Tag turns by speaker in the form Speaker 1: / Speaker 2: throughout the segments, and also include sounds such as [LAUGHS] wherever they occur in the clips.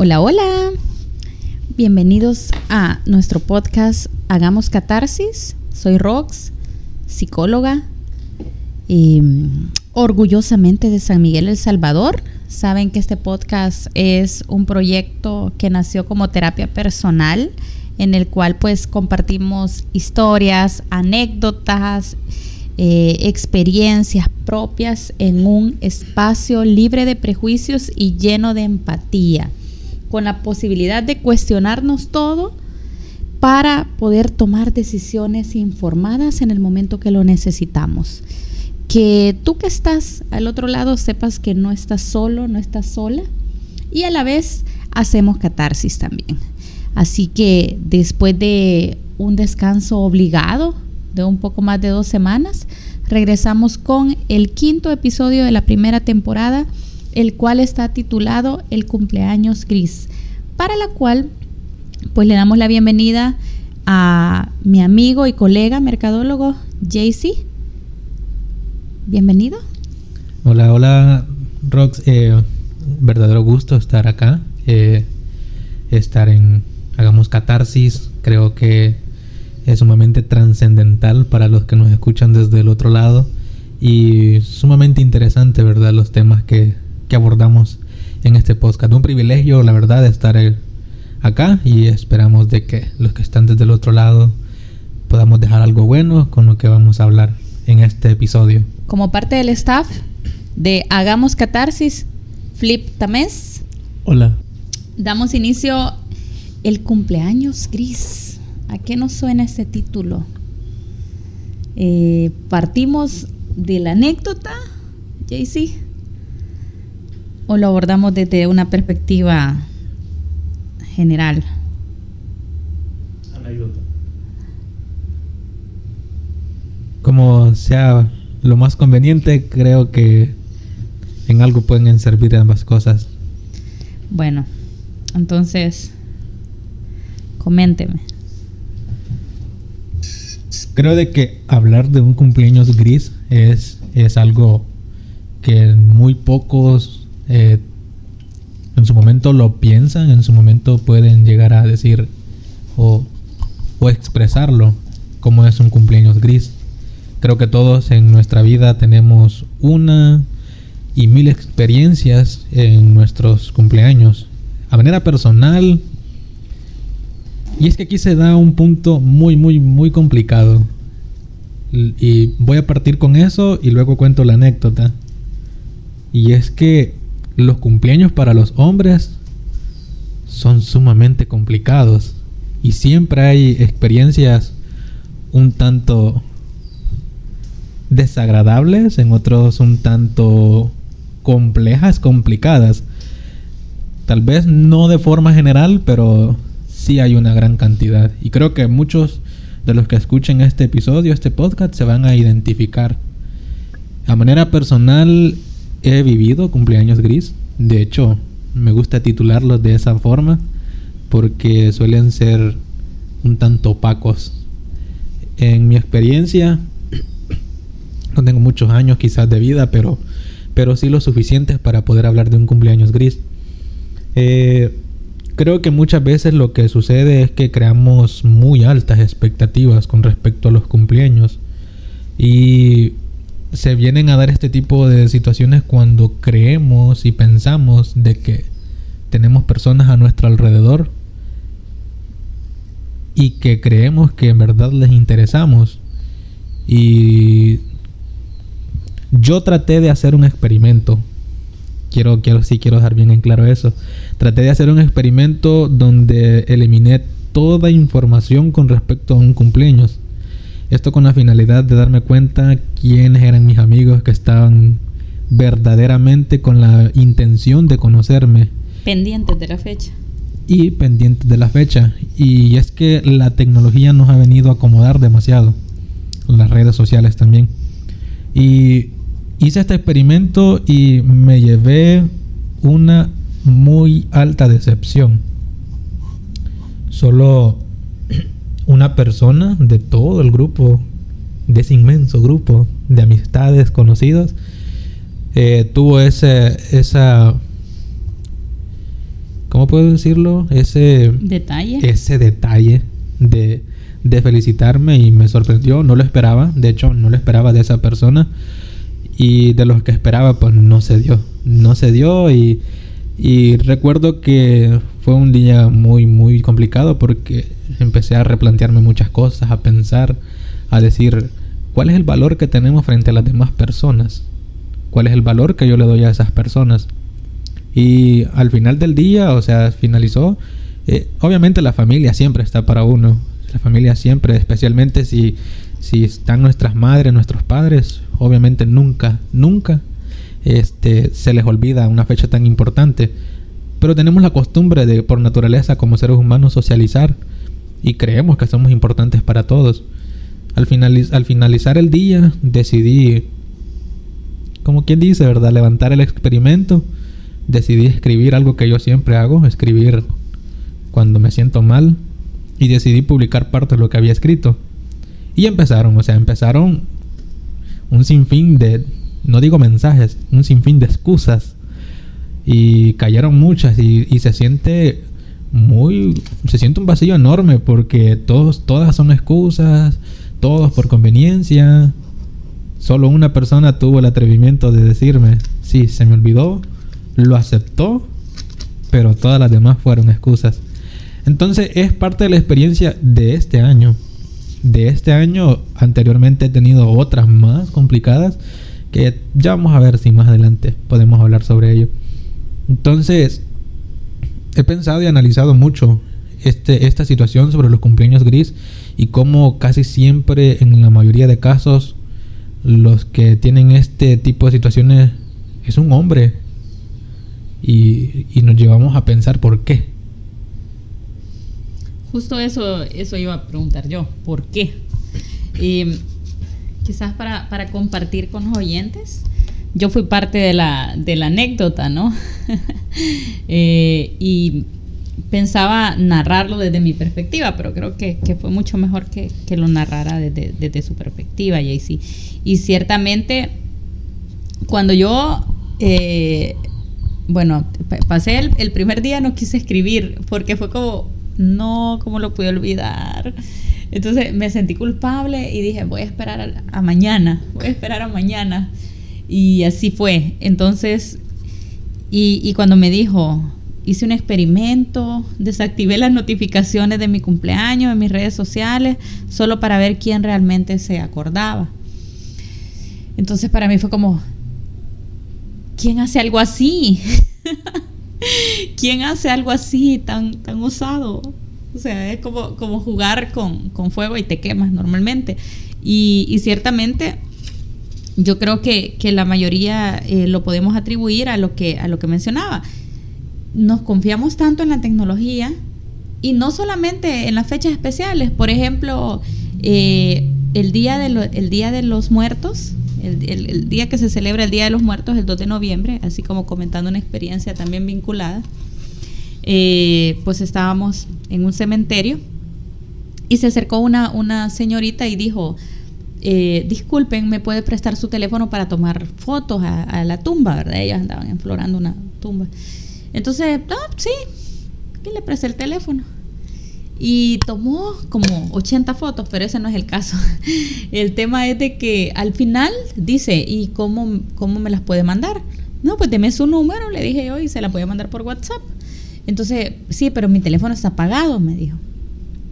Speaker 1: Hola, hola. Bienvenidos a nuestro podcast Hagamos Catarsis. Soy Rox, psicóloga, mm, orgullosamente de San Miguel El Salvador. Saben que este podcast es un proyecto que nació como terapia personal en el cual pues compartimos historias, anécdotas, eh, experiencias propias en un espacio libre de prejuicios y lleno de empatía con la posibilidad de cuestionarnos todo para poder tomar decisiones informadas en el momento que lo necesitamos. Que tú que estás al otro lado sepas que no estás solo, no estás sola y a la vez hacemos catarsis también. Así que después de un descanso obligado de un poco más de dos semanas, regresamos con el quinto episodio de la primera temporada el cual está titulado El cumpleaños gris, para la cual pues le damos la bienvenida a mi amigo y colega mercadólogo JC. Bienvenido.
Speaker 2: Hola, hola Rox, eh, verdadero gusto estar acá, eh, estar en Hagamos Catarsis, creo que es sumamente trascendental para los que nos escuchan desde el otro lado y sumamente interesante, ¿verdad? Los temas que, que abordamos en este podcast. Un privilegio, la verdad, de estar acá y esperamos de que los que están desde el otro lado podamos dejar algo bueno con lo que vamos a hablar en este episodio.
Speaker 1: Como parte del staff de Hagamos Catarsis, Flip Tamés.
Speaker 3: Hola.
Speaker 1: Damos inicio el cumpleaños gris. ¿A qué nos suena ese título? Eh, partimos de la anécdota, JC o lo abordamos desde una perspectiva general?
Speaker 2: Como sea lo más conveniente, creo que en algo pueden servir ambas cosas.
Speaker 1: Bueno, entonces, coménteme.
Speaker 2: Creo de que hablar de un cumpleaños gris es, es algo que muy pocos eh, en su momento lo piensan, en su momento pueden llegar a decir o, o expresarlo como es un cumpleaños gris. Creo que todos en nuestra vida tenemos una y mil experiencias en nuestros cumpleaños. A manera personal, y es que aquí se da un punto muy, muy, muy complicado. Y voy a partir con eso y luego cuento la anécdota. Y es que los cumpleaños para los hombres son sumamente complicados y siempre hay experiencias un tanto desagradables, en otros un tanto complejas, complicadas. Tal vez no de forma general, pero sí hay una gran cantidad. Y creo que muchos de los que escuchen este episodio, este podcast, se van a identificar. A manera personal, he vivido cumpleaños gris. De hecho, me gusta titularlos de esa forma porque suelen ser un tanto opacos. En mi experiencia, [CLEARS THROAT] no tengo muchos años quizás de vida, pero, pero sí lo suficientes para poder hablar de un cumpleaños gris. Eh, creo que muchas veces lo que sucede es que creamos muy altas expectativas con respecto a los cumpleaños. Y se vienen a dar este tipo de situaciones cuando creemos y pensamos de que tenemos personas a nuestro alrededor y que creemos que en verdad les interesamos. Y yo traté de hacer un experimento. Quiero, quiero, sí quiero dejar bien en claro eso. Traté de hacer un experimento donde eliminé toda información con respecto a un cumpleaños. Esto con la finalidad de darme cuenta quiénes eran mis amigos que estaban verdaderamente con la intención de conocerme.
Speaker 1: Pendientes de la fecha.
Speaker 2: Y pendientes de la fecha. Y es que la tecnología nos ha venido a acomodar demasiado. Las redes sociales también. Y hice este experimento y me llevé una muy alta decepción. Solo una persona de todo el grupo, de ese inmenso grupo de amistades conocidos, eh, tuvo ese, esa, ¿cómo puedo decirlo? Ese
Speaker 1: detalle.
Speaker 2: Ese detalle de, de felicitarme y me sorprendió, no lo esperaba, de hecho no lo esperaba de esa persona y de los que esperaba pues no se dio, no se dio y, y recuerdo que fue un día muy muy complicado porque empecé a replantearme muchas cosas, a pensar, a decir cuál es el valor que tenemos frente a las demás personas, cuál es el valor que yo le doy a esas personas. Y al final del día, o sea, finalizó, eh, obviamente la familia siempre está para uno, la familia siempre, especialmente si, si están nuestras madres, nuestros padres, obviamente nunca, nunca este, se les olvida una fecha tan importante. Pero tenemos la costumbre de, por naturaleza, como seres humanos, socializar y creemos que somos importantes para todos. Al, al finalizar el día, decidí, como quien dice, ¿verdad?, levantar el experimento. Decidí escribir algo que yo siempre hago, escribir cuando me siento mal. Y decidí publicar parte de lo que había escrito. Y empezaron, o sea, empezaron un sinfín de, no digo mensajes, un sinfín de excusas. Y cayeron muchas y, se siente muy, se siente un vacío enorme porque todos, todas son excusas, todos por conveniencia. Solo una persona tuvo el atrevimiento de decirme, sí, se me olvidó, lo aceptó, pero todas las demás fueron excusas. Entonces es parte de la experiencia de este año de este año. Anteriormente he tenido otras más complicadas que ya vamos a ver si más adelante podemos hablar sobre ello. Entonces, he pensado y analizado mucho este, esta situación sobre los cumpleaños gris y cómo casi siempre, en la mayoría de casos, los que tienen este tipo de situaciones es un hombre. Y, y nos llevamos a pensar por qué.
Speaker 1: Justo eso, eso iba a preguntar yo, ¿por qué? quizás para, para, compartir con los oyentes, yo fui parte de la, de la anécdota, ¿no? [LAUGHS] Eh, y pensaba narrarlo desde mi perspectiva, pero creo que, que fue mucho mejor que, que lo narrara desde, desde, su perspectiva, Jaycee. Y ciertamente, cuando yo, eh, bueno, pasé el, el primer día, no quise escribir, porque fue como no, ¿cómo lo pude olvidar? Entonces me sentí culpable y dije, voy a esperar a, mañana, voy a esperar a mañana. Y así fue. Entonces, y, y cuando me dijo, hice un experimento, desactivé las notificaciones de mi cumpleaños en mis redes sociales, solo para ver quién realmente se acordaba. Entonces para mí fue como, ¿quién hace algo así? [LAUGHS] ¿Quién hace algo así tan, tan osado? O sea, es como, como jugar con, fuego y te quemas normalmente. Y, ciertamente yo creo que, la mayoría eh, lo podemos atribuir a lo, que, a lo que mencionaba. Nos confiamos tanto en la tecnología y no solamente en las fechas especiales. Por ejemplo, eh, el, día de el Día de los Muertos el, día que se celebra el Día de los Muertos, el 2 de noviembre, así como comentando una experiencia también vinculada, eh, pues estábamos en un cementerio y se acercó una, una señorita y dijo, eh, disculpen, ¿me puede prestar su teléfono para tomar fotos a, la tumba? ¿verdad? Ellas andaban explorando una tumba. Entonces, ah, sí, ¿quién le presté el teléfono? y tomó como 80 fotos, pero ese no es el caso. [LAUGHS] El tema es de que al final dice, ¿y cómo, cómo me las puede mandar? No, pues deme su número, le dije yo, y se la voy a mandar por WhatsApp. Entonces, sí, pero mi teléfono está apagado, me dijo.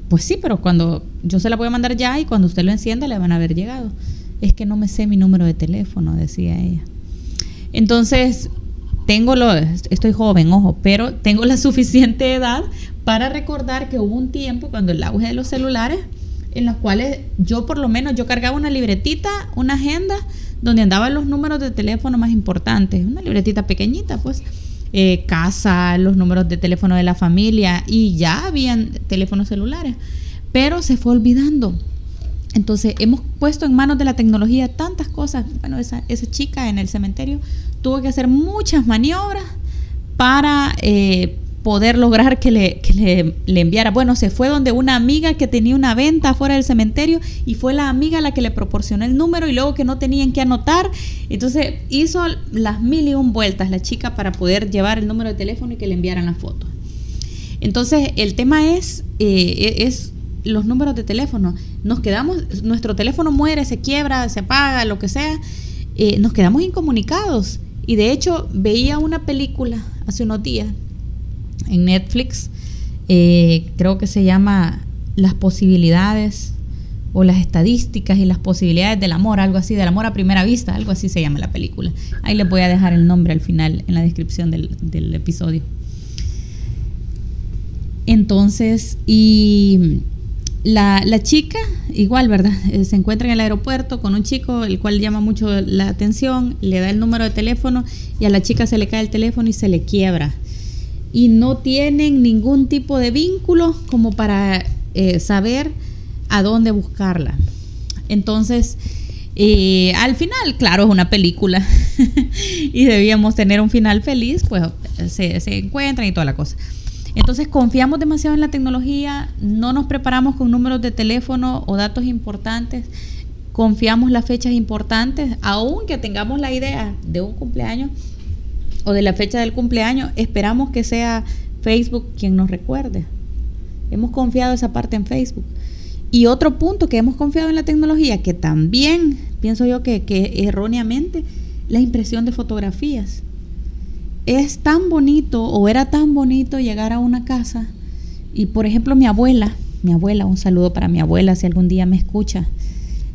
Speaker 1: Pues sí, pero cuando yo se la voy a mandar ya y cuando usted lo encienda le van a haber llegado. Es que no me sé mi número de teléfono, decía ella. Entonces, tengo lo, estoy joven, ojo, pero tengo la [LAUGHS] suficiente edad para recordar que hubo un tiempo cuando el auge de los celulares en los cuales yo por lo menos yo cargaba una libretita, una agenda donde andaban los números de teléfono más importantes, una libretita pequeñita pues, eh, casa, los números de teléfono de la familia y ya habían teléfonos celulares, pero se fue olvidando. Entonces hemos puesto en manos de la tecnología tantas cosas. Bueno, esa, esa chica en el cementerio tuvo que hacer muchas maniobras para eh, poder lograr que, le, le, enviara. Bueno, se fue donde una amiga que tenía una venta fuera del cementerio y fue la amiga la que le proporcionó el número y luego que no tenían que anotar. Entonces hizo las mil y un vueltas la chica para poder llevar el número de teléfono y que le enviaran la foto. Entonces, el tema es, eh, e, es los números de teléfono. Nos quedamos, nuestro teléfono muere, se quiebra, se apaga, lo que sea. Eh, nos quedamos incomunicados. Y de hecho, veía una película hace unos días en Netflix, eh, creo que se llama Las posibilidades o las estadísticas y las posibilidades del amor, algo así, del amor a primera vista, algo así se llama la película. Ahí les voy a dejar el nombre al final en la descripción del, del episodio. Entonces, y la, la, chica, igual, ¿verdad? Eh, se encuentra en el aeropuerto con un chico, el cual llama mucho la atención, le da el número de teléfono y a la chica se le cae el teléfono y se le quiebra. Y no tienen ningún tipo de vínculo como para eh, saber a dónde buscarla. Entonces, eh, al final, claro, es una película [LAUGHS] y debíamos tener un final feliz, pues se, se encuentran y toda la cosa. Entonces confiamos demasiado en la tecnología, no nos preparamos con números de teléfono o datos importantes, confiamos las fechas importantes, aunque tengamos la idea de un cumpleaños o de la fecha del cumpleaños, esperamos que sea Facebook quien nos recuerde. Hemos confiado esa parte en Facebook. Y otro punto que hemos confiado en la tecnología, que también pienso yo que, que erróneamente, la impresión de fotografías es tan bonito o era tan bonito llegar a una casa y por ejemplo mi abuela, mi abuela, un saludo para mi abuela si algún día me escucha,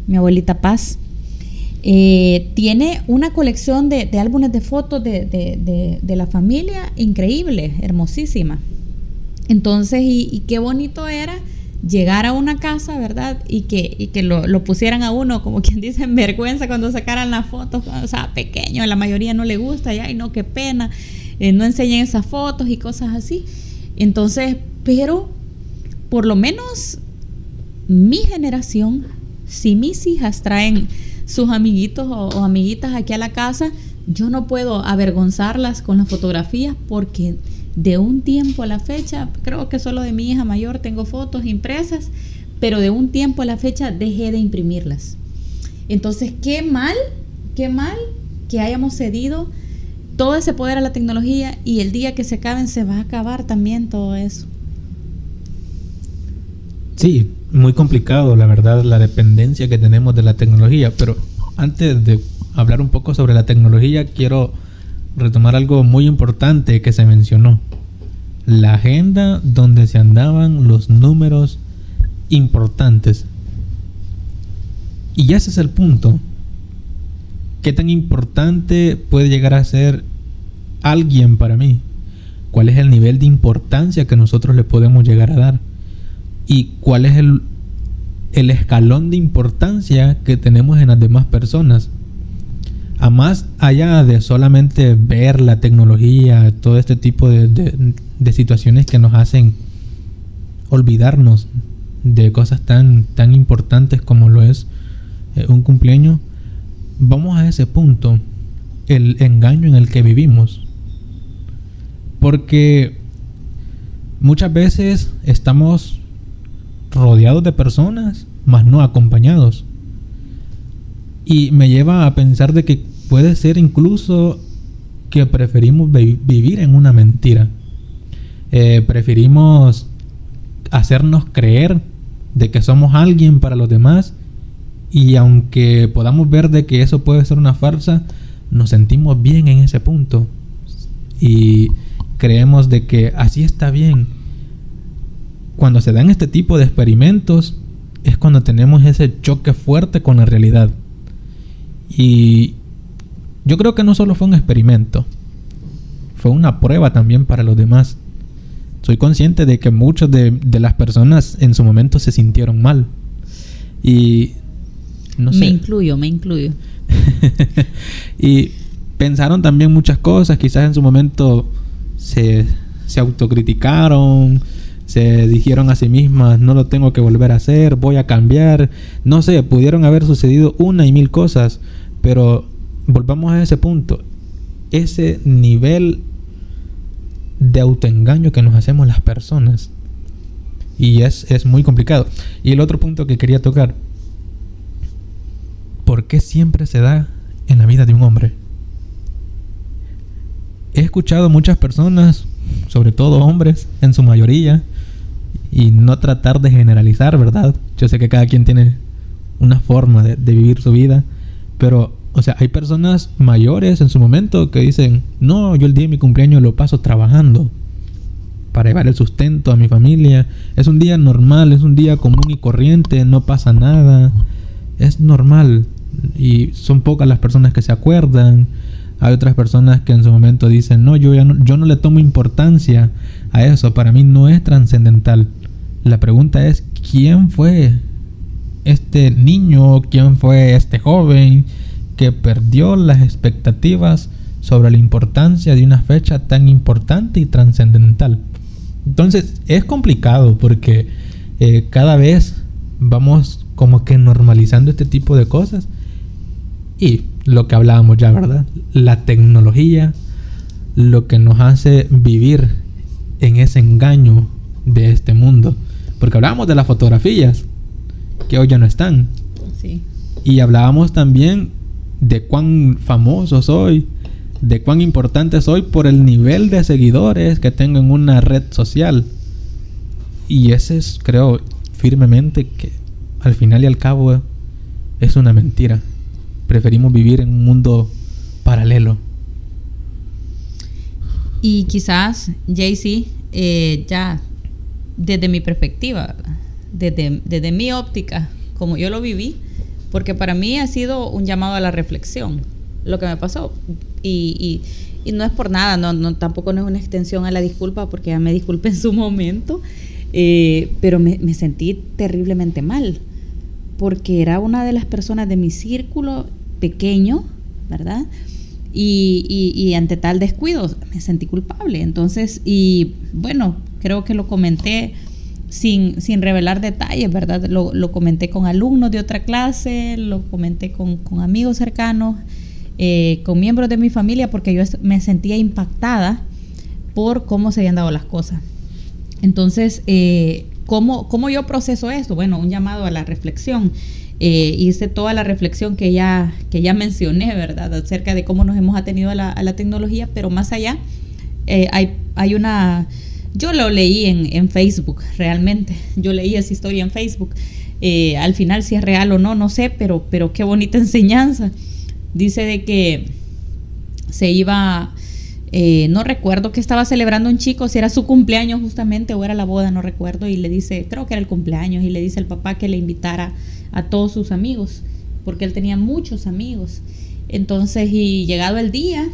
Speaker 1: mi abuelita Paz, eh, tiene una colección de, álbumes de fotos de, la familia increíble, hermosísima. Entonces, y qué bonito era llegar a una casa, ¿verdad? Y que, que lo, pusieran a uno, como quien dice, en vergüenza cuando sacaran las fotos, o sea, pequeño, a la mayoría no le gusta, y ay, no, qué pena, eh, no enseñen esas fotos y cosas así. Entonces, pero por lo menos mi generación, si mis hijas traen sus amiguitos o, amiguitas aquí a la casa, yo no puedo avergonzarlas con las fotografías porque de un tiempo a la fecha, creo que solo de mi hija mayor tengo fotos impresas, pero de un tiempo a la fecha dejé de imprimirlas. Entonces, qué mal, qué mal que hayamos cedido todo ese poder a la tecnología y el día que se acaben se va a acabar también todo eso.
Speaker 2: Sí, muy complicado, la verdad, la dependencia que tenemos de la tecnología, pero antes de hablar un poco sobre la tecnología, quiero retomar algo muy importante que se mencionó. La agenda donde se andaban los números importantes. Y ese es el punto. ¿Qué tan importante puede llegar a ser alguien para mí? ¿Cuál es el nivel de importancia que nosotros le podemos llegar a dar? ¿Y cuál es el, el escalón de importancia que tenemos en las demás personas? a más allá de solamente ver la tecnología, todo este tipo de, situaciones que nos hacen olvidarnos de cosas tan, tan importantes como lo es eh, un cumpleaños, vamos a ese punto, el engaño en el que vivimos. Porque muchas veces estamos rodeados de personas, mas no acompañados. Y me lleva a pensar de que Puede ser incluso que preferimos vivir en una mentira. Eh, preferimos hacernos creer de que somos alguien para los demás y aunque podamos ver de que eso puede ser una farsa, nos sentimos bien en ese punto y creemos de que así está bien. Cuando se dan este tipo de experimentos es cuando tenemos ese choque fuerte con la realidad. Y yo creo que no solo fue un experimento, fue una prueba también para los demás. Soy consciente de que muchas de, las personas en su momento se sintieron mal. Y
Speaker 1: no sé. Me incluyo, me incluyo. [LAUGHS]
Speaker 2: y pensaron también muchas cosas, quizás en su momento se, se autocriticaron, se dijeron a sí mismas, no lo tengo que volver a hacer, voy a cambiar. No sé, pudieron haber sucedido una y mil cosas, pero volvamos a ese punto, ese nivel de autoengaño que nos hacemos las personas. Y es, es muy complicado. Y el otro punto que quería tocar, ¿por qué siempre se da en la vida de un hombre? He escuchado muchas personas sobre todo hombres en su mayoría, y no tratar de generalizar, ¿verdad? Yo sé que cada quien tiene una forma de, vivir su vida, pero, o sea, hay personas mayores en su momento que dicen, no, yo el día de mi cumpleaños lo paso trabajando para llevar el sustento a mi familia. Es un día normal, es un día común y corriente, no pasa nada. Es normal. Y son pocas las personas que se acuerdan. Hay otras personas que en su momento dicen, no, yo, ya no, yo no le tomo importancia a eso, para mí no es trascendental. La pregunta es, ¿quién fue este niño, quién fue este joven que perdió las expectativas sobre la importancia de una fecha tan importante y trascendental? Entonces es complicado porque eh, cada vez vamos como que normalizando este tipo de cosas. Y lo que hablábamos ya, ¿verdad? La tecnología, lo que nos hace vivir en ese engaño de este mundo. Porque hablábamos de las fotografías, que hoy ya no están.
Speaker 1: Sí.
Speaker 2: Y hablábamos también de cuán famoso soy, de cuán importante soy por el nivel de seguidores que tengo en una red social. Y ese es, creo firmemente que al final y al cabo es una mentira. Preferimos vivir en un mundo paralelo.
Speaker 1: Y quizás, JC, eh, ya desde mi perspectiva, desde, desde mi óptica, como yo lo viví, porque para mí ha sido un llamado a la reflexión lo que me pasó. Y, y, no es por nada, no, no, tampoco no es una extensión a la disculpa, porque ya me disculpé en su momento, eh, pero me, me, sentí terriblemente mal, porque era una de las personas de mi círculo pequeño, ¿verdad? Y, y, y, ante tal descuido me sentí culpable. Entonces, y bueno, creo que lo comenté sin, sin revelar detalles, ¿verdad? Lo, lo, comenté con alumnos de otra clase, lo comenté con, con amigos cercanos eh, con miembros de mi familia porque yo me sentía impactada por cómo se habían dado las cosas. Entonces, eh, ¿cómo, ¿cómo, yo proceso esto? Bueno, un llamado a la reflexión. Eh, hice toda la reflexión que ya, que ya mencioné, ¿verdad? Acerca de cómo nos hemos atenido a la, a la tecnología, pero más allá, eh, hay, hay una... Yo lo leí en, en, Facebook, realmente. Yo leí esa historia en Facebook. Eh, al final, si es real o no, no sé, pero, pero qué bonita [LAUGHS] enseñanza dice de que se iba, eh, no recuerdo que estaba celebrando un chico, si era su cumpleaños justamente o era la boda, no recuerdo, y le dice, creo que era el cumpleaños, y le dice al papá que le invitara a todos sus amigos, porque él tenía muchos amigos. Entonces, y llegado el día,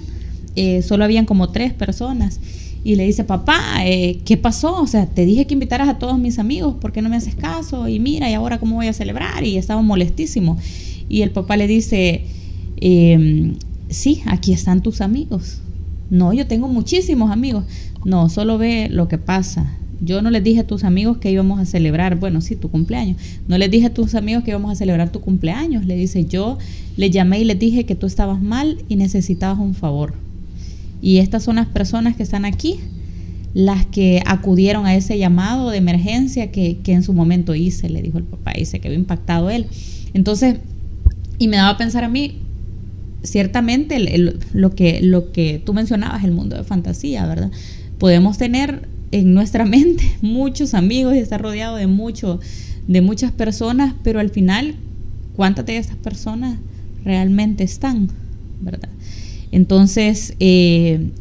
Speaker 1: eh, solo habían como tres personas. Y le dice, papá, eh, ¿qué pasó? O sea, te dije que invitaras a todos mis amigos, ¿por qué no me haces caso? Y mira, ¿y ahora cómo voy a celebrar? Y estaba molestísimo. Y el papá le dice, eh, sí, aquí están tus amigos. No, yo tengo muchísimos amigos. No, solo ve lo que pasa. Yo no les dije a tus amigos que íbamos a celebrar, bueno, sí, tu cumpleaños. No les dije a tus amigos que íbamos a celebrar tu cumpleaños. Le dice, yo les llamé y les dije que tú estabas mal y necesitabas un favor. Y estas son las personas que están aquí, las que acudieron a ese llamado de emergencia que, que en su momento hice, le dijo el papá, y se quedó impactado él. Entonces, y me daba a pensar a mí, ciertamente lo, que, lo que tú mencionabas, el mundo de fantasía, ¿verdad? Podemos tener en nuestra [LAUGHS] mente muchos amigos y estar rodeado de, mucho, de muchas personas, pero al final, ¿cuántas de esas personas realmente están? ¿Verdad? Entonces, eh,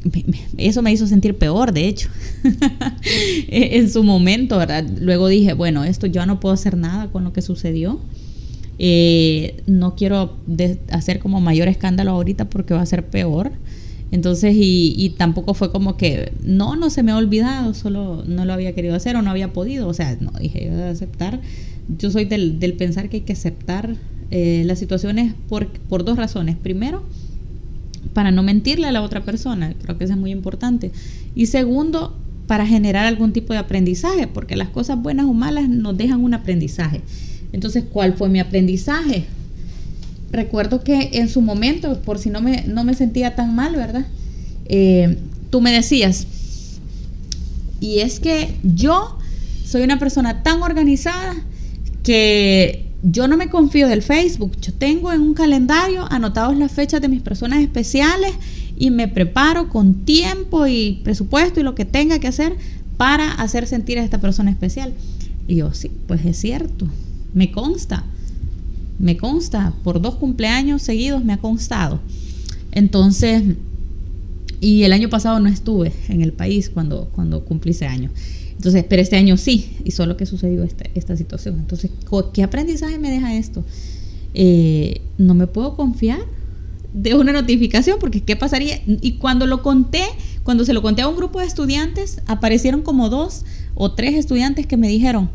Speaker 1: eso me hizo sentir peor, de hecho, [LAUGHS] en su momento, ¿verdad? Luego dije, bueno, esto yo no puedo hacer nada con lo que sucedió eh, no quiero hacer como mayor escándalo ahorita porque va a ser peor. Entonces, y, tampoco fue como que, no, no se me ha olvidado, solo no lo había querido hacer o no había podido. O sea, no, dije, yo de aceptar. Yo soy del, del, pensar que hay que aceptar eh, las situaciones por, por dos razones. Primero, para no mentirle a la otra persona, creo que eso es muy importante. Y segundo, para generar algún tipo de aprendizaje, porque las cosas buenas o malas nos dejan un aprendizaje. Entonces, ¿cuál fue mi aprendizaje? Recuerdo que en su momento, por si no me, no me sentía tan mal, ¿verdad? Eh, tú me decías, y es que yo soy una persona tan organizada que yo no me confío del Facebook. Yo tengo en un calendario anotados las fechas de mis personas especiales y me preparo con tiempo y presupuesto y lo que tenga que hacer para hacer sentir a esta persona especial. Y yo, sí, pues es cierto, me consta, me consta, por dos cumpleaños seguidos me ha constado. Entonces, y el año pasado no estuve en el país cuando, cuando cumplí ese año. Entonces, pero este año sí, y solo que sucedió esta, esta situación. Entonces, ¿qué aprendizaje me deja esto? Eh, no me puedo confiar de una notificación, porque ¿qué pasaría? Y cuando lo conté, cuando se lo conté a un grupo de estudiantes, aparecieron como dos o tres estudiantes que me dijeron,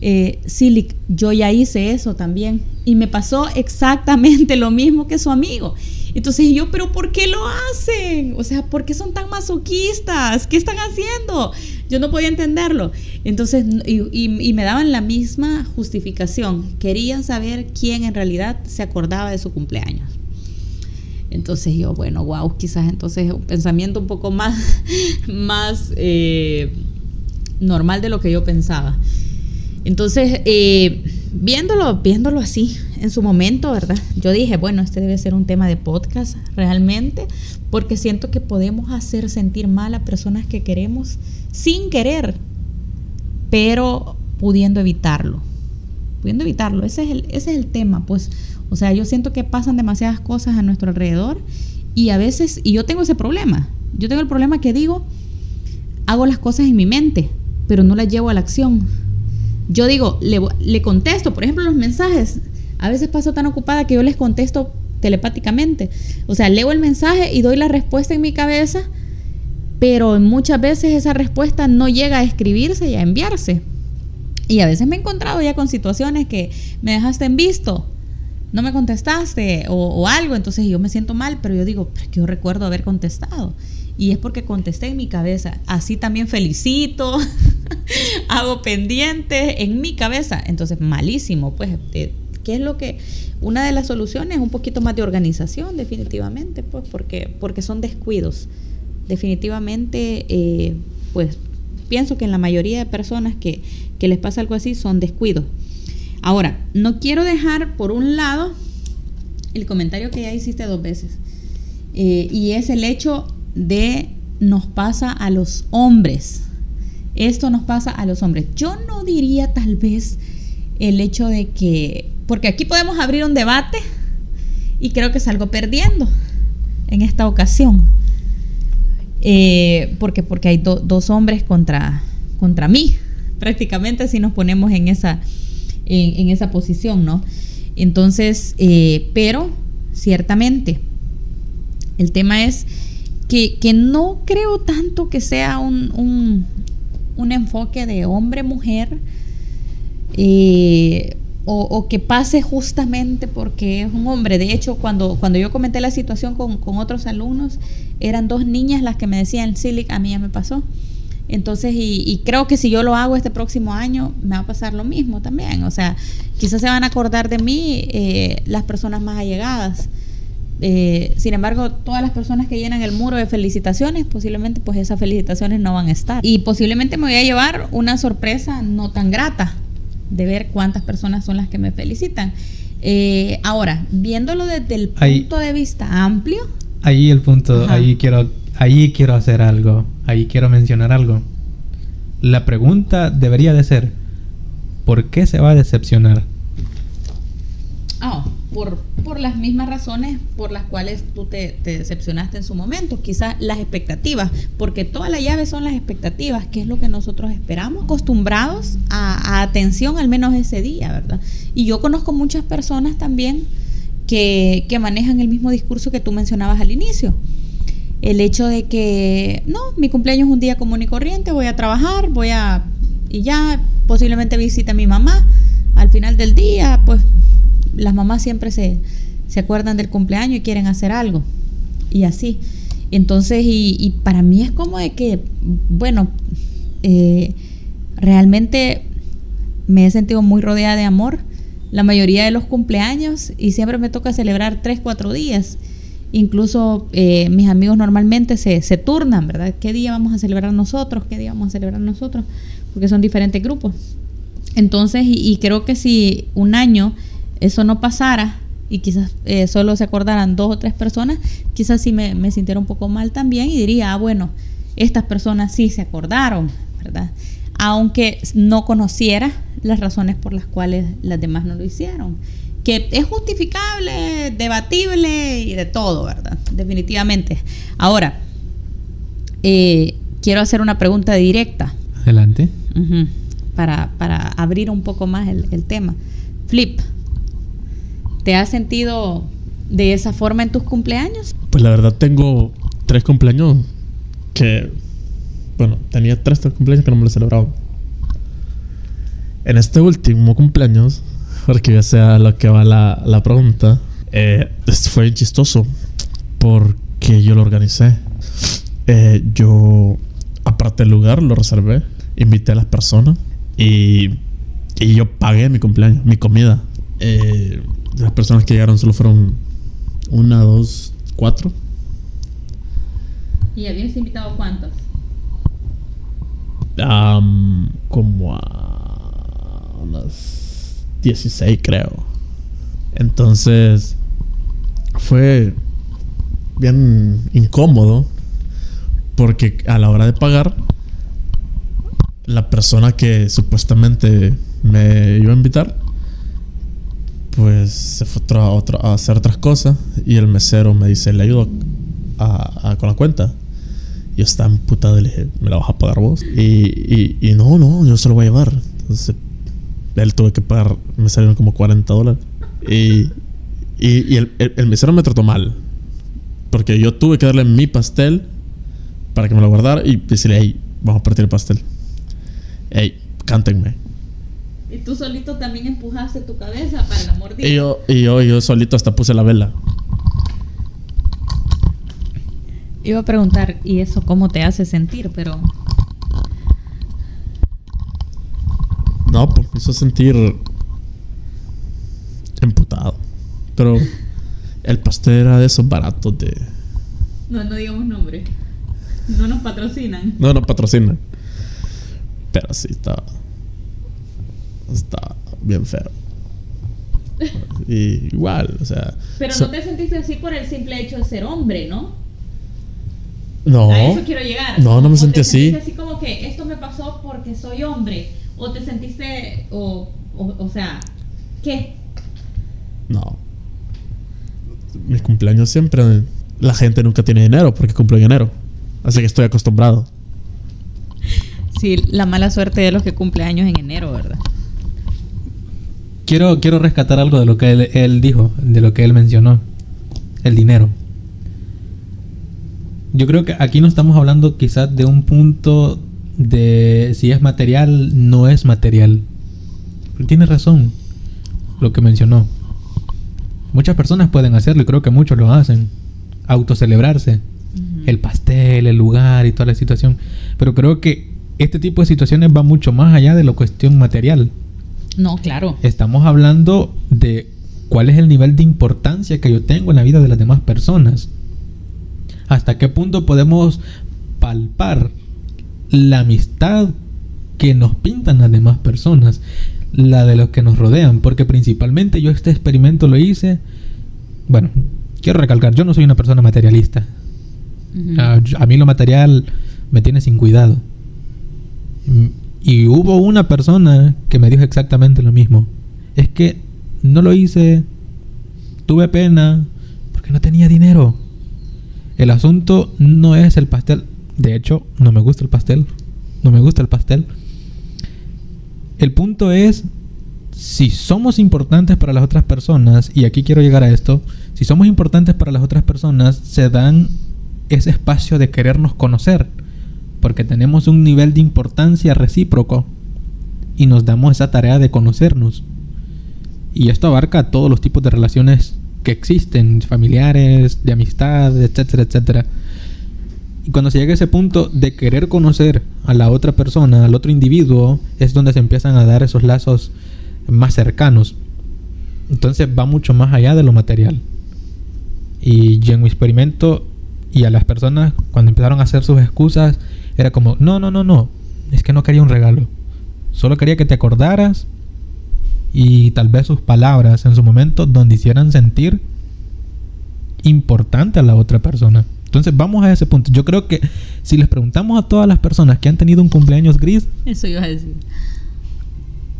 Speaker 1: eh, Silic, yo ya hice eso también. Y me pasó exactamente lo mismo que su amigo. Entonces yo, pero ¿por qué lo hacen? O sea, ¿por qué son tan masoquistas? ¿Qué están haciendo? Yo no podía entenderlo. Entonces, y, me daban la misma justificación. Querían saber quién en realidad se acordaba de su cumpleaños. Entonces yo, bueno, wow, quizás entonces un pensamiento un poco más, [LAUGHS] más eh, normal de lo que yo pensaba. Entonces, eh, viéndolo, viéndolo así en su momento, ¿verdad? Yo dije, bueno, este debe ser un tema de podcast realmente, porque siento que podemos hacer sentir mal a personas que queremos sin querer, pero pudiendo evitarlo. Pudiendo evitarlo. Ese es el, ese es el tema, pues. O sea, yo siento que pasan demasiadas cosas a nuestro alrededor y a veces, y yo tengo ese problema. Yo tengo el problema que digo, hago las cosas en mi mente, pero no las llevo a la acción yo digo, le, contesto, por ejemplo, los mensajes. A veces paso tan ocupada que yo les contesto telepáticamente. O sea, leo el mensaje y doy la respuesta en mi cabeza, pero muchas veces esa respuesta no llega a escribirse y a enviarse. Y a veces me he encontrado ya con situaciones que me dejaste en visto, no me contestaste o, o algo, entonces yo me siento mal, pero yo digo, yo recuerdo haber contestado y es porque contesté en mi cabeza. Así también felicito, [LAUGHS] hago pendiente en mi cabeza. Entonces, malísimo, pues, eh, ¿qué es lo que... Una de las soluciones es un poquito más de organización, definitivamente, pues, porque, porque son descuidos. Definitivamente, eh, pues, pienso que en la mayoría de personas que, que les pasa algo así son descuidos. Ahora, no quiero dejar por un lado el comentario que ya hiciste dos veces. Eh, y es el hecho de nos pasa a los hombres. Esto nos pasa a los hombres. Yo no diría tal vez el hecho de que, porque aquí podemos abrir un debate y creo que salgo perdiendo en esta ocasión. Eh, porque, porque hay dos hombres contra, contra mí, prácticamente si nos ponemos en esa, en, esa posición, ¿no? Entonces, eh, pero ciertamente, el tema es que, no creo tanto que sea un, un, enfoque de hombre-mujer eh, o, que pase justamente porque es un hombre. De hecho, cuando, cuando yo comenté la situación con, otros alumnos, eran dos niñas las que me decían, sí, a mí ya me pasó. Entonces, y, creo que si yo lo hago este próximo año, me va a pasar lo mismo también. O sea, quizás se van a acordar de mí eh, las personas más allegadas. Eh, sin embargo, todas las personas que llenan el muro de felicitaciones, posiblemente pues esas felicitaciones no van a estar. Y posiblemente me voy a llevar una sorpresa no tan grata de ver cuántas personas son las que me felicitan. Eh, ahora, viéndolo desde el punto de vista amplio.
Speaker 2: Ahí el punto, ahí quiero, ahí quiero hacer algo, ahí quiero mencionar algo. La pregunta debería de ser, ¿por qué se va a decepcionar?
Speaker 1: Oh, por, por las mismas razones por las cuales tú te, decepcionaste en su momento, quizás las expectativas, porque toda la llave son las expectativas, que es lo que nosotros esperamos, acostumbrados a, atención al menos ese día, ¿verdad? Y yo conozco muchas personas también que, que manejan el mismo discurso que tú mencionabas al inicio. El hecho de que, no, mi cumpleaños es un día común y corriente, voy a trabajar, voy a, y ya posiblemente visite a mi mamá. Al final del día, pues las mamás siempre se, acuerdan del cumpleaños y quieren hacer algo. Y así. Entonces, y, para mí es como de que, bueno, eh, realmente me he sentido muy rodeada de amor la mayoría de los cumpleaños y siempre me toca celebrar tres, cuatro días. Incluso eh, mis amigos normalmente se, se, turnan, ¿verdad? ¿Qué día vamos a celebrar nosotros? ¿Qué día vamos a celebrar nosotros? Porque son diferentes grupos. Entonces, y creo que si un año eso no pasara, y quizás eh, solo se acordaran dos o tres personas, quizás sí me, me sintiera un poco mal también y diría, ah, bueno, estas personas sí se acordaron, ¿verdad? Aunque no conociera las razones por las cuales las demás no lo hicieron. Que es justificable, debatible y de todo, ¿verdad? Definitivamente. Ahora, eh, quiero hacer una pregunta directa.
Speaker 2: Adelante.
Speaker 1: Para, para abrir un poco más el, el tema. Flip, ¿te has sentido de esa forma en tus cumpleaños?
Speaker 3: Pues la verdad tengo tres cumpleaños que... Bueno, tenía tres cumpleaños que no me los celebraba. En este último cumpleaños, porque ya sea lo que va la, la pregunta, eh, fue chistoso porque yo lo organicé. Eh, yo aparté el lugar, lo reservé, invité a las personas y, y yo pagué mi cumpleaños, mi comida. Eh, las personas que llegaron solo fueron una, dos, cuatro.
Speaker 1: ¿Y habías invitado cuántos?
Speaker 3: Como a unas 16 creo. Entonces fue bien incómodo porque a la hora de pagar la persona que supuestamente me iba a invitar pues se fue a otra- a hacer otras cosas y el mesero me dice le ayudo a- a- con la cuenta yo estaba emputado y le dije, ¿me la vas a pagar vos? Y, y, y no, no, yo se lo voy a llevar. Entonces, él tuve que pagar, me salieron como 40 dólares. Y, y, y el, el, el mesero me trató mal. Porque yo tuve que darle mi pastel para que me lo guardara y decirle, hey, vamos a partir el pastel. Hey, cántenme.
Speaker 1: Y tú solito también empujaste tu cabeza para la mordida.
Speaker 3: Y yo, y yo, yo solito hasta puse la vela.
Speaker 1: Iba a preguntar, ¿y eso cómo te hace sentir? Pero
Speaker 3: No, pues me hizo sentir emputado. Pero el pastel era de esos baratos de...
Speaker 1: no, no digamos nombre. No nos patrocinan.
Speaker 3: No, no patrocina. Pero sí estaba. Estaba bien feo. [LAUGHS] Y igual, o sea.
Speaker 1: Pero
Speaker 3: so-
Speaker 1: no te sentiste así por el simple hecho de ser hombre, ¿no?
Speaker 3: No.
Speaker 1: A eso quiero llegar.
Speaker 3: No, no me
Speaker 1: ¿O
Speaker 3: sentí
Speaker 1: te
Speaker 3: así.
Speaker 1: así como que esto me pasó porque soy hombre. O te sentiste, o, o, o sea, ¿qué?
Speaker 3: No. Mis cumpleaños siempre. La gente nunca tiene dinero porque cumplo en enero. Así que estoy acostumbrado.
Speaker 1: Sí, la mala suerte de los que cumple años en enero, ¿verdad?
Speaker 2: Quiero, quiero rescatar algo de lo que él, él dijo, de lo que él mencionó. El dinero. Yo creo que aquí no estamos hablando quizás de un punto de si es material, no es material. Tiene razón lo que mencionó. Muchas personas pueden hacerlo y creo que muchos lo hacen. Autocelebrarse. El pastel, el lugar y toda la situación. Pero creo que este tipo de situaciones va mucho más allá de la cuestión material.
Speaker 1: No, claro.
Speaker 2: Estamos hablando de cuál es el nivel de importancia que yo tengo en la vida de las demás personas. Hasta qué punto podemos palpar la amistad que nos pintan las demás personas, la de los que nos rodean, porque principalmente yo este experimento lo hice, bueno, quiero recalcar, yo no soy una persona materialista, yo- a mí lo material me tiene sin cuidado. Y hubo una persona que me dijo exactamente lo mismo. Es que no lo hice, tuve pena, porque no tenía dinero. El asunto no es el pastel. De hecho, no me gusta el pastel. No me gusta el pastel. El punto es, si somos importantes para las otras personas, y aquí quiero llegar a esto, si somos importantes para las otras personas, se dan ese espacio de querernos conocer, porque tenemos un nivel de importancia recíproco y nos damos esa tarea de conocernos. Y esto abarca todos los tipos de relaciones que existen, familiares, de amistad, etcétera, etcétera. Y cuando se llega a ese punto de querer conocer a la otra persona, al otro individuo, es donde se empiezan a dar esos lazos más cercanos. Entonces va mucho más allá de lo material. Y yo en mi experimento y a las personas cuando empezaron a hacer sus excusas era como, no, no, no, no, es que no quería un regalo. Solo quería que te acordaras y tal vez sus palabras en su momento donde hicieran sentir importante a la otra persona. Entonces vamos a ese punto. Yo creo que si les preguntamos a todas las personas que han tenido un cumpleaños gris,
Speaker 1: Eso iba a decir.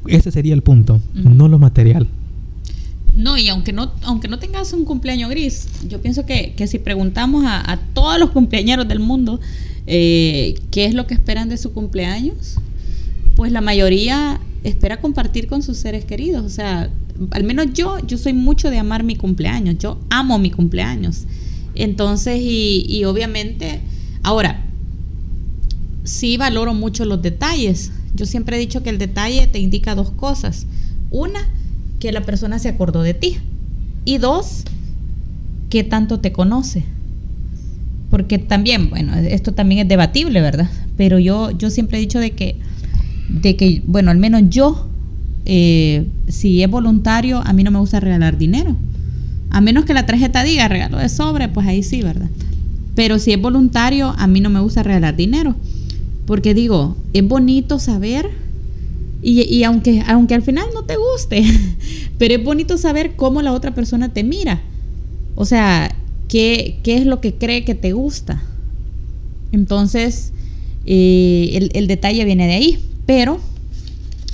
Speaker 2: ese sería el punto, no lo material.
Speaker 1: No, y aunque no, aunque no tengas un cumpleaños gris, yo pienso que, que si preguntamos a, a todos los cumpleañeros del mundo eh, qué es lo que esperan de su cumpleaños, pues la mayoría espera compartir con sus seres queridos. O sea, al menos yo, yo soy mucho de amar mi cumpleaños. Yo amo mi cumpleaños. Entonces, y, y obviamente, ahora, sí valoro mucho los detalles. Yo siempre he dicho que el detalle te indica dos cosas. Una, que la persona se acordó de ti. Y dos, que tanto te conoce. Porque también, bueno, esto también es debatible, ¿verdad? Pero yo, yo siempre he dicho de que, de que bueno, al menos yo, eh, si es voluntario, a mí no me gusta regalar dinero. A menos que la tarjeta diga regalo de sobre, pues ahí sí, ¿verdad? Pero si es voluntario, a mí no me gusta regalar dinero. Porque digo, es bonito saber, y, y aunque, aunque al final no te guste, [LAUGHS] pero es bonito saber cómo la otra persona te mira. O sea, qué, qué es lo que cree que te gusta. Entonces, eh, el, el detalle viene de ahí. Pero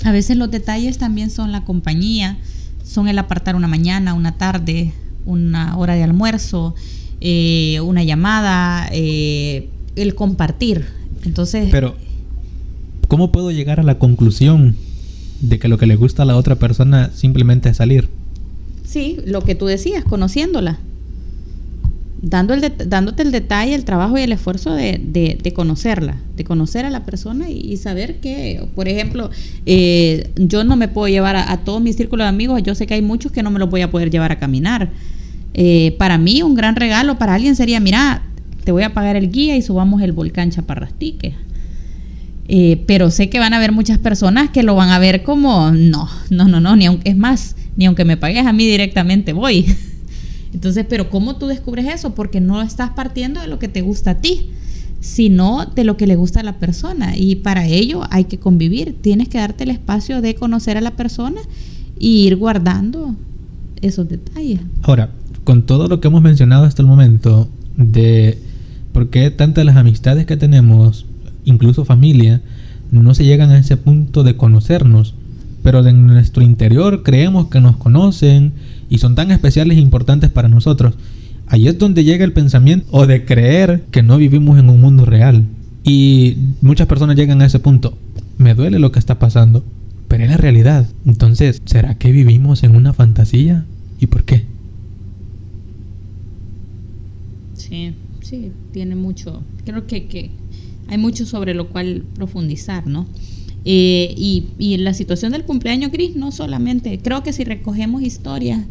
Speaker 1: a veces los detalles también son la compañía, son el apartar una mañana, una tarde, una hora de almuerzo, eh, una llamada, eh, el compartir. Entonces,
Speaker 2: Pero, ¿cómo puedo llegar a la conclusión de que lo que le gusta a la otra persona simplemente es salir?
Speaker 1: sí, lo que tú decías, conociéndola. Dando el dándote el detalle, el trabajo y el esfuerzo de, de- conocerla, de conocer a la persona y, y saber que, por ejemplo, eh, yo no me puedo llevar a, a todo mi círculo de amigos, yo sé que hay muchos que no me los voy a poder llevar a caminar. Eh, para mí, un gran regalo para alguien sería, mira, te voy a pagar el guía y subamos el volcán Chaparrastique. Eh, pero sé que van a haber muchas personas que lo van a ver como, no, no, no, no, ni aunque es más, ni aunque me pagues a mí directamente voy. [LAUGHS] Entonces, pero ¿cómo tú descubres eso? Porque no estás partiendo de lo que te gusta a ti, sino de lo que le gusta a la persona. Y para ello hay que convivir. Tienes que darte el espacio de conocer a la persona y ir guardando esos detalles.
Speaker 2: Ahora, con todo lo que hemos mencionado hasta el momento, de por qué tantas las amistades que tenemos, incluso familia, no se llegan a ese punto de conocernos, pero de nuestro interior creemos que nos conocen y son tan especiales e importantes para nosotros. Ahí es donde llega el pensamiento o de creer que no vivimos en un mundo real. Y muchas personas llegan a ese punto. Me duele lo que está pasando, pero es la realidad. Entonces, ¿será que vivimos en una fantasía? ¿Y por qué?
Speaker 1: Sí, sí, tiene mucho. Creo que, que hay mucho sobre lo cual profundizar, ¿no? Eh, y, la situación del cumpleaños gris, no solamente, creo que si recogemos historias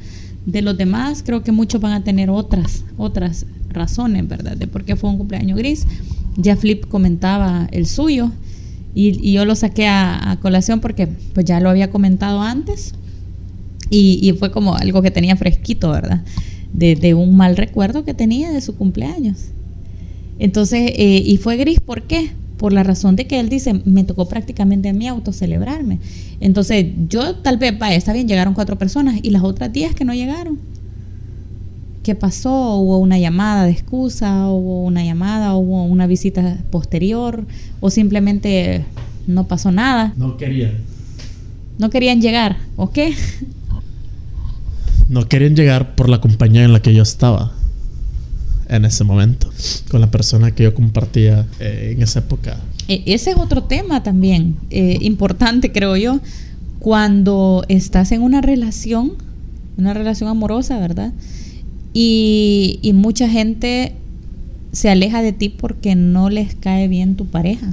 Speaker 1: de los demás, creo que muchos van a tener otras, otras razones, ¿verdad? De por qué fue un cumpleaños gris. Ya Flip comentaba el suyo y, yo lo saqué a, colación porque pues ya lo había comentado antes y, y fue como algo que tenía fresquito, ¿verdad? De, de un mal recuerdo que tenía de su cumpleaños. Entonces, eh, y fue gris, ¿por qué? Por la razón de que él dice, me tocó prácticamente a mí autocelebrarme. Entonces, yo tal vez, vaya, está bien, llegaron cuatro personas y las otras diez que no llegaron. ¿Qué pasó? ¿Hubo una llamada de excusa? ¿Hubo una llamada? ¿Hubo una visita posterior? ¿O simplemente no pasó nada?
Speaker 3: No quería.
Speaker 1: ¿No querían llegar? ¿O qué?
Speaker 3: No querían llegar por la compañía en la que yo estaba en ese momento, con la persona que yo compartía eh, en esa época.
Speaker 1: E- Ese es otro tema también eh, importante, creo yo. Cuando estás en una relación, una relación amorosa, ¿verdad? Y, y mucha gente se aleja de ti porque no les cae bien tu pareja.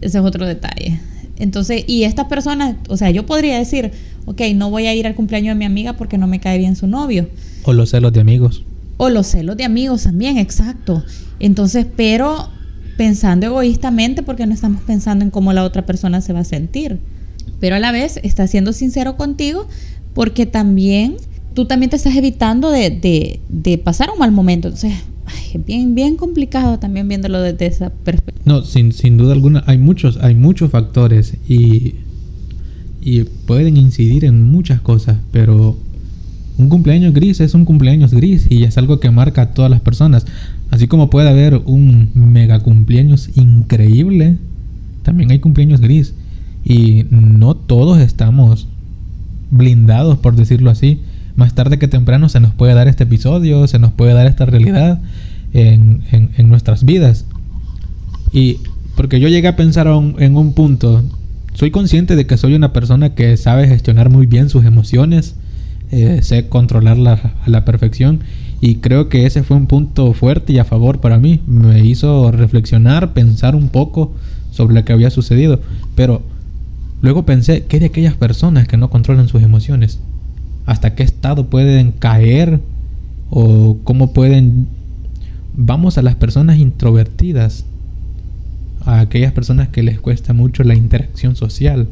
Speaker 1: Ese es otro detalle. Entonces, y estas personas, o sea, yo podría decir, ok, no voy a ir al cumpleaños de mi amiga porque no me cae bien su novio.
Speaker 2: O los celos de amigos.
Speaker 1: O los celos de amigos también, exacto. Entonces, pero pensando egoístamente porque no estamos pensando en cómo la otra persona se va a sentir. Pero a la vez está siendo sincero contigo porque también tú también te estás evitando de, de- de pasar un mal momento. Entonces, ay, bien, bien complicado también viéndolo desde esa perspectiva.
Speaker 2: No, sin, sin duda alguna, hay muchos, hay muchos factores y, y pueden incidir en muchas cosas, pero un cumpleaños gris es un cumpleaños gris y es algo que marca a todas las personas. Así como puede haber un mega cumpleaños increíble, también hay cumpleaños gris. Y no todos estamos blindados, por decirlo así. Más tarde que temprano se nos puede dar este episodio, se nos puede dar esta realidad en, nuestras vidas. Y porque yo llegué a pensar en un punto, soy consciente de que soy una persona que sabe gestionar muy bien sus emociones, eh, sé controlarlas a la perfección y creo que ese fue un punto fuerte y a favor para mí. Me hizo reflexionar, pensar un poco sobre lo que había sucedido. Pero luego pensé, ¿qué de aquellas personas que no controlan sus emociones? ¿Hasta qué estado pueden caer? ¿O cómo pueden... Vamos a las personas introvertidas, a aquellas personas que les cuesta mucho la interacción social,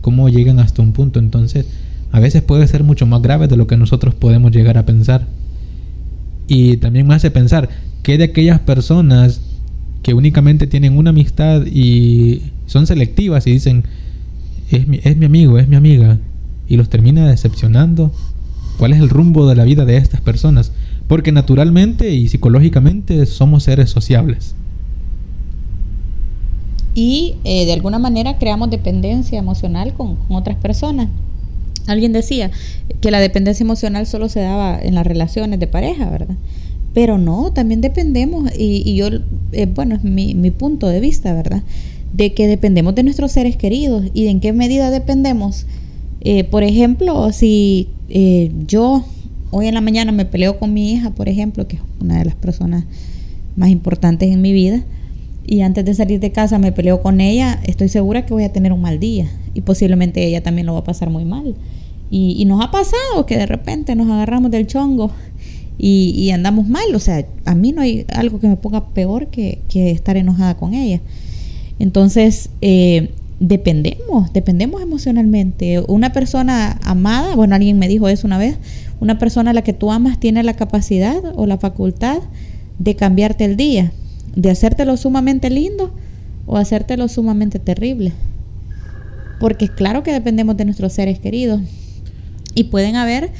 Speaker 2: cómo llegan hasta un punto. Entonces, a veces puede ser mucho más grave de lo que nosotros podemos llegar a pensar. Y también me hace pensar, ¿qué de aquellas personas que únicamente tienen una amistad y son selectivas y dicen, es mi, es mi amigo, es mi amiga, y los termina decepcionando? ¿Cuál es el rumbo de la vida de estas personas? Porque naturalmente y psicológicamente somos seres sociables.
Speaker 1: Y eh, de alguna manera creamos dependencia emocional con, con otras personas. Alguien decía que la dependencia emocional solo se daba en las relaciones de pareja, ¿verdad? Pero no, también dependemos, y, yo, eh, bueno, es mi, mi punto de vista, ¿verdad? De que dependemos de nuestros seres queridos y de en qué medida dependemos. Eh, por ejemplo, si eh, yo hoy en la mañana me peleo con mi hija, por ejemplo, que es una de las personas más importantes en mi vida, y antes de salir de casa me peleo con ella, estoy segura que voy a tener un mal día y posiblemente ella también lo va a pasar muy mal. Y, nos ha pasado que de repente nos agarramos del chongo y, andamos mal. O sea, a mí no hay algo que me ponga peor que, estar enojada con ella. Entonces, eh, dependemos, dependemos emocionalmente. Una persona amada, bueno, alguien me dijo eso una vez, una persona a la que tú amas tiene la capacidad o la facultad de cambiarte el día, de hacértelo sumamente lindo o hacértelo sumamente terrible. Porque claro que dependemos de nuestros seres queridos. Y pueden haber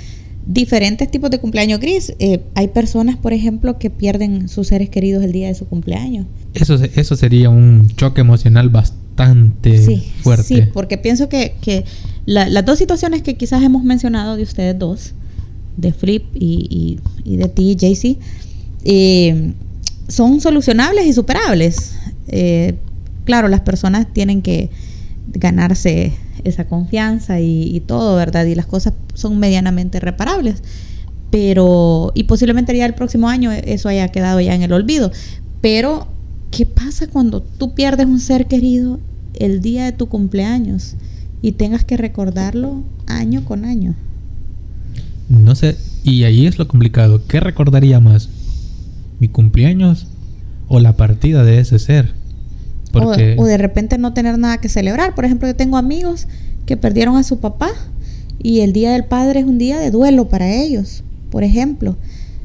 Speaker 1: diferentes tipos de cumpleaños gris. Eh, hay personas, por ejemplo, que pierden sus seres queridos el día de su cumpleaños.
Speaker 2: Eso, eso sería un choque emocional bastante fuerte.
Speaker 1: Sí, porque pienso que, que las dos situaciones que quizás hemos mencionado de ustedes dos, de Flip y, y, de ti, JC, eh, son solucionables y superables. Eh, claro, las personas tienen que ganarse esa confianza y, todo, ¿verdad? Y las cosas son medianamente reparables. Pero, y posiblemente ya el próximo año eso haya quedado ya en el olvido. Pero, ¿qué pasa cuando tú pierdes un ser querido el día de tu cumpleaños y tengas que recordarlo año con año?
Speaker 2: No sé, y ahí es lo complicado. ¿Qué recordaría más? ¿Mi cumpleaños o la partida de ese ser?
Speaker 1: O, de repente no tener nada que celebrar. Por ejemplo, yo tengo amigos que perdieron a su papá y el Día del Padre es un día de duelo para ellos. Por ejemplo,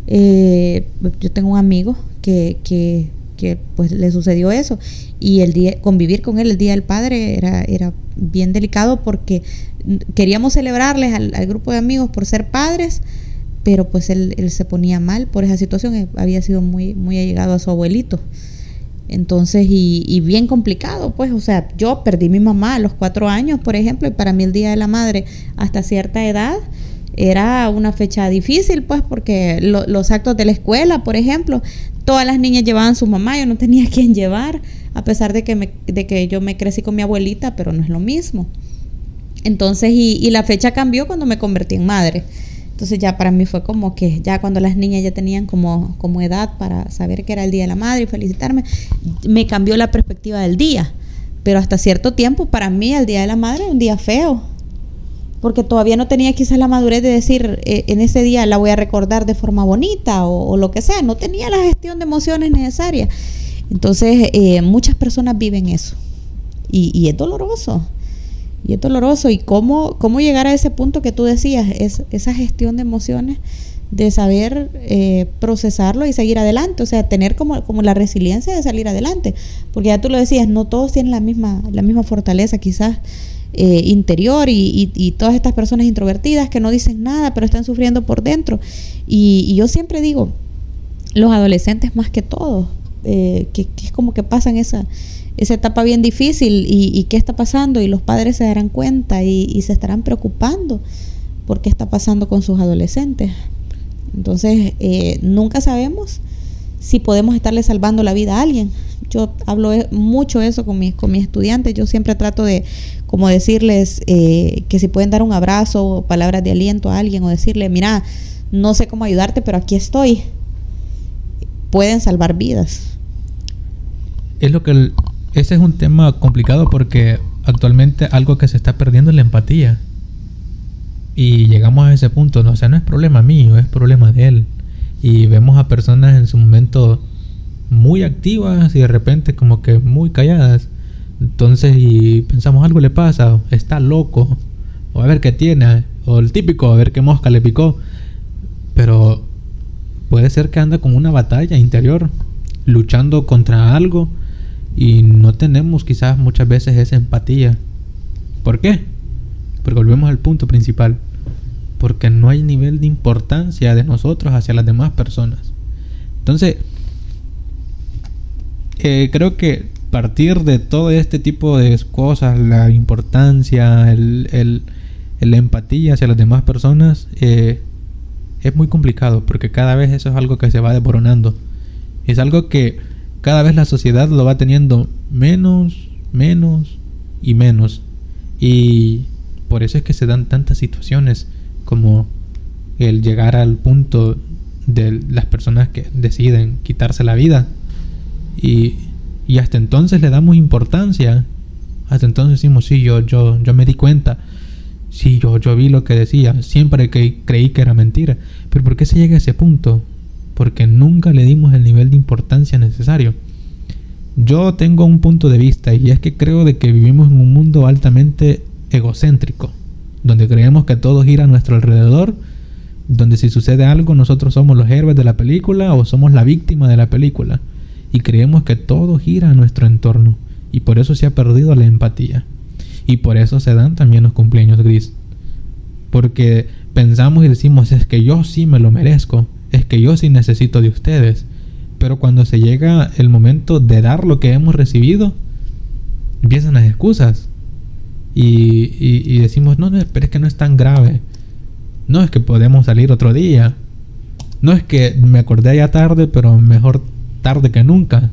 Speaker 1: eh, yo tengo un amigo que, que, que, pues le sucedió eso y el día convivir con él el Día del Padre era, era bien delicado porque queríamos celebrarles al, al grupo de amigos por ser padres pero pues él, él, se ponía mal por esa situación, había sido muy, muy allegado a su abuelito. Entonces, y, bien complicado, pues, o sea, yo perdí mi mamá a los cuatro años, por ejemplo, y para mí el Día de la Madre hasta cierta edad era una fecha difícil, pues, porque los actos de la escuela, por ejemplo, todas las niñas llevaban su mamá, yo no tenía [LAUGHS] quien llevar, a pesar de que, me, de que yo me crecí con mi abuelita, pero no es lo mismo. Entonces, y, y la fecha cambió cuando me convertí en madre. Entonces ya para mí fue como que ya cuando las niñas ya tenían como, como edad para saber que era el Día de la Madre y felicitarme, me cambió la perspectiva del día. Pero hasta cierto tiempo para mí el Día de la Madre era un día feo. Porque todavía no tenía quizás la madurez de decir eh, en ese día la voy a recordar de forma bonita o, lo que sea. No tenía la gestión de emociones necesaria. Entonces eh, muchas personas viven eso. Y, y es doloroso y es doloroso. ¿Y cómo, cómo llegar a ese punto que tú decías? Es, esa gestión de emociones, de saber eh, procesarlo y seguir adelante. O sea, tener como, como la resiliencia de salir adelante. Porque ya tú lo decías, no todos tienen la misma, la misma fortaleza quizás eh, interior y, todas estas personas introvertidas que no dicen nada, pero están sufriendo por dentro. Y, yo siempre digo, los adolescentes más que todo, eh, que, es como que pasan esa, esa etapa bien difícil y, qué está pasando y los padres se darán cuenta y, se estarán preocupando por qué está pasando con sus adolescentes. Entonces, eh, nunca sabemos si podemos estarle salvando la vida a alguien. Yo hablo e, mucho eso con mis, con mis estudiantes. Yo siempre trato de como decirles eh, que si pueden dar un abrazo o palabras de aliento a alguien o decirle, mira, no sé cómo ayudarte, pero aquí estoy. Pueden salvar vidas.
Speaker 2: Es lo que ese es un tema complicado porque actualmente algo que se está perdiendo es la empatía. Y llegamos a ese punto, ¿no? o sea, no es problema mío, es problema de él. Y vemos a personas en su momento muy activas y de repente como que muy calladas. Entonces, y pensamos algo le pasa, está loco, o a ver qué tiene, o el típico, a ver qué mosca le picó. Pero puede ser que anda con una batalla interior, luchando contra algo, y no tenemos quizás muchas veces esa empatía. ¿Por qué? Porque volvemos al punto principal. Porque no hay nivel de importancia de nosotros hacia las demás personas. Entonces, eh, creo que partir de todo este tipo de cosas, la importancia, el, la empatía hacia las demás personas, eh, es muy complicado porque cada vez eso es algo que se va devoronando. Es algo que cada vez la sociedad lo va teniendo menos, menos y menos. Y por eso es que se dan tantas situaciones como el llegar al punto de las personas que deciden quitarse la vida. Y, y hasta entonces le damos importancia. Hasta entonces decimos, sí, yo, yo, yo me di cuenta. Sí, yo, yo vi lo que decía. Siempre que creí que era mentira. Pero ¿por qué se llega a ese punto? Porque nunca le dimos el nivel de importancia necesario. Yo tengo un punto de vista y es que creo de que vivimos en un mundo altamente egocéntrico, donde creemos que todo gira a nuestro alrededor, donde si sucede algo nosotros somos los héroes de la película o somos la víctima de la película y creemos que todo gira a nuestro entorno y por eso se ha perdido la empatía y por eso se dan también los cumpleaños gris porque pensamos y decimos es que yo sí me lo merezco es que yo sí necesito de ustedes pero cuando se llega el momento de dar lo que hemos recibido, empiezan las excusas. Y, decimos, no, no, pero es que no es tan grave. No es que podemos salir otro día. No es que me acordé ya tarde, pero mejor tarde que nunca.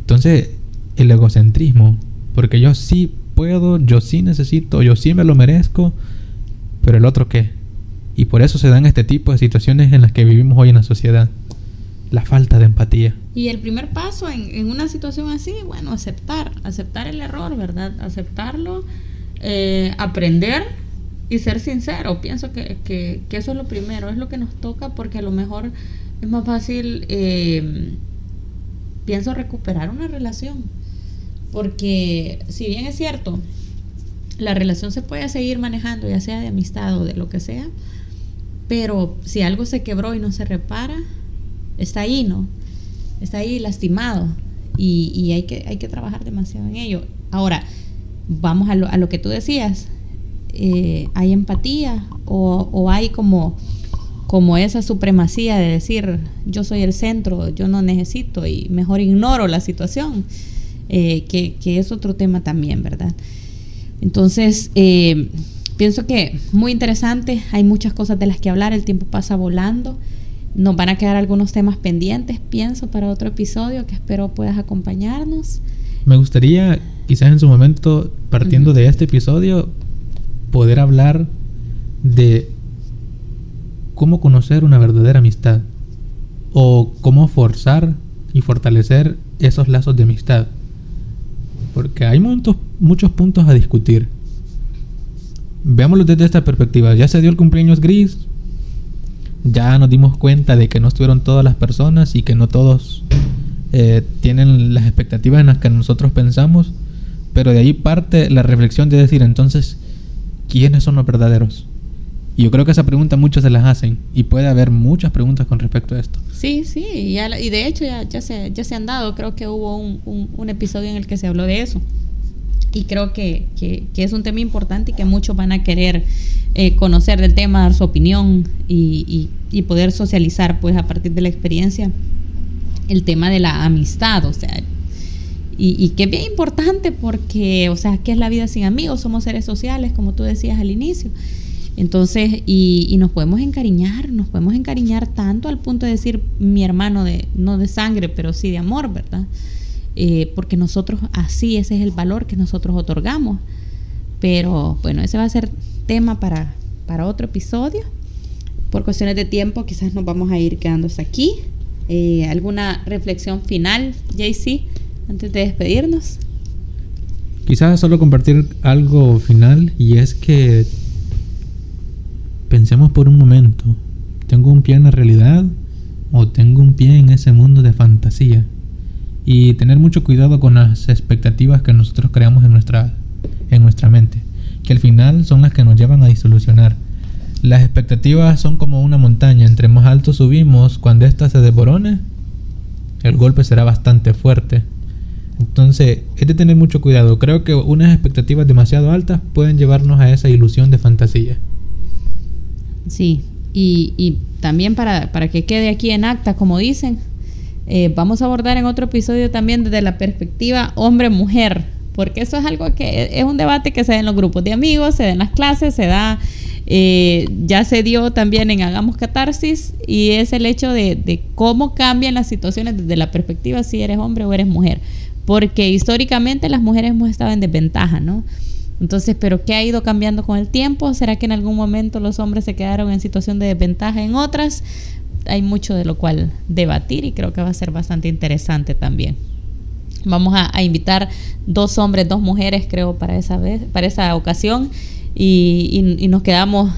Speaker 2: Entonces, el egocentrismo. Porque yo sí puedo, yo sí necesito, yo sí me lo merezco. Pero el otro qué. Y por eso se dan este tipo de situaciones en las que vivimos hoy en la sociedad la falta de empatía.
Speaker 1: Y el primer paso en, una situación así, bueno, aceptar, aceptar el error, ¿verdad? Aceptarlo, eh, aprender y ser sincero. Pienso que, que, eso es lo primero, es lo que nos toca porque a lo mejor es más fácil, eh, pienso, recuperar una relación. Porque si bien es cierto, la relación se puede seguir manejando, ya sea de amistad o de lo que sea, pero si algo se quebró y no se repara, está ahí, ¿no? Está ahí lastimado y, hay, que, hay que trabajar demasiado en ello. Ahora, vamos a lo, a lo que tú decías. Eh, ¿Hay empatía o, hay como, como esa supremacía de decir yo soy el centro, yo no necesito y mejor ignoro la situación? Eh, que, es otro tema también, ¿verdad? Entonces, eh, pienso que muy interesante, hay muchas cosas de las que hablar, el tiempo pasa volando. Nos van a quedar algunos temas pendientes, pienso, para otro episodio que espero puedas acompañarnos.
Speaker 2: Me gustaría, quizás en su momento, partiendo de este episodio, poder hablar de cómo conocer una verdadera amistad o cómo forzar y fortalecer esos lazos de amistad. Porque hay muchos, muchos puntos a discutir. Veámoslo desde esta perspectiva. Ya se dio el cumpleaños gris, ya nos dimos cuenta de que no estuvieron todas las personas y que no todos eh, tienen las expectativas en las que nosotros pensamos, pero de ahí parte la reflexión de decir entonces, ¿quiénes son los verdaderos? Y yo creo que esa pregunta muchos se las hacen y puede haber muchas preguntas con respecto a esto.
Speaker 1: Sí, sí, y de hecho ya, se, ya se han dado, creo que hubo un, un, episodio en el que se habló de eso. Y creo que, que, es un tema importante y que muchos van a querer eh, conocer del tema, dar su opinión y, y, poder socializar pues a partir de la experiencia el tema de la amistad, o sea, y, que es bien importante porque, o sea, ¿qué es la vida sin amigos? Somos seres sociales, como tú decías al inicio. Entonces, y, y, nos podemos encariñar, nos podemos encariñar tanto al punto de decir mi hermano de, no de sangre, pero sí de amor, ¿verdad? Eh, porque nosotros así, ese es el valor que nosotros otorgamos. Pero bueno, ese va a ser tema para, para otro episodio. Por cuestiones de tiempo, quizás nos vamos a ir quedando hasta aquí. Eh, ¿Alguna reflexión final, JC, antes de despedirnos?
Speaker 2: Quizás solo compartir algo final y es que pensemos por un momento, ¿tengo un pie en la realidad o tengo un pie en ese mundo de fantasía? Y tener mucho cuidado con las expectativas que nosotros creamos en nuestra, en nuestra mente, que al final son las que nos llevan a disolucionar. Las expectativas son como una montaña, entre más alto subimos, cuando ésta se desborone, el golpe será bastante fuerte. Entonces, es de tener mucho cuidado. Creo que unas expectativas demasiado altas pueden llevarnos a esa ilusión de fantasía.
Speaker 1: Sí, y, y también para, para que quede aquí en acta, como dicen, eh, vamos a abordar en otro episodio también desde la perspectiva hombre-mujer, porque eso es algo que es un debate que se da en los grupos de amigos, se da en las clases, se da, eh, ya se dio también en Hagamos Catarsis, y es el hecho de, de cómo cambian las situaciones desde la perspectiva si eres hombre o eres mujer, porque históricamente las mujeres hemos estado en desventaja, ¿no? Entonces, ¿pero qué ha ido cambiando con el tiempo? ¿Será que en algún momento los hombres se quedaron en situación de desventaja en otras? Hay mucho de lo cual debatir y creo que va a ser bastante interesante también. Vamos a, invitar dos hombres, dos mujeres, creo, para esa vez, para esa ocasión, y, nos quedamos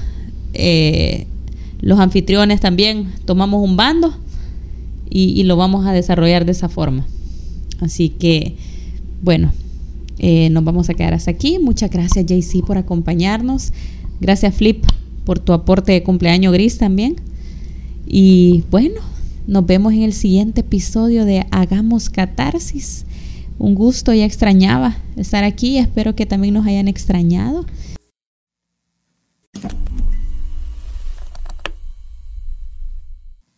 Speaker 1: eh, los anfitriones también, tomamos un bando y, lo vamos a desarrollar de esa forma. Así que, bueno, eh, nos vamos a quedar hasta aquí. Muchas gracias, JC, por acompañarnos. Gracias, Flip, por tu aporte de cumpleaños gris también. Y bueno, nos vemos en el siguiente episodio de Hagamos Catarsis. Un gusto, ya extrañaba estar aquí, espero que también nos hayan extrañado.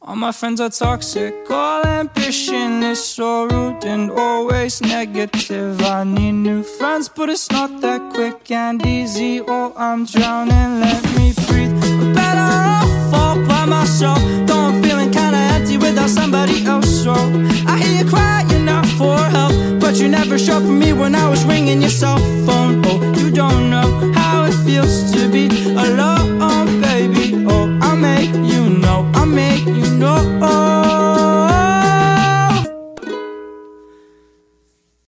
Speaker 1: All my friends are toxic, all ambition is so rude and always negative. I need new friends, but it's not that quick and easy. Oh, I'm drowning, let me breathe.
Speaker 4: all by myself. Though I'm feeling kinda empty without somebody else. So I hear you crying out for help, but you never showed for me when I was ringing your cell phone. Oh, you don't know how it feels to be alone, baby. Oh, I make you know, I make you know.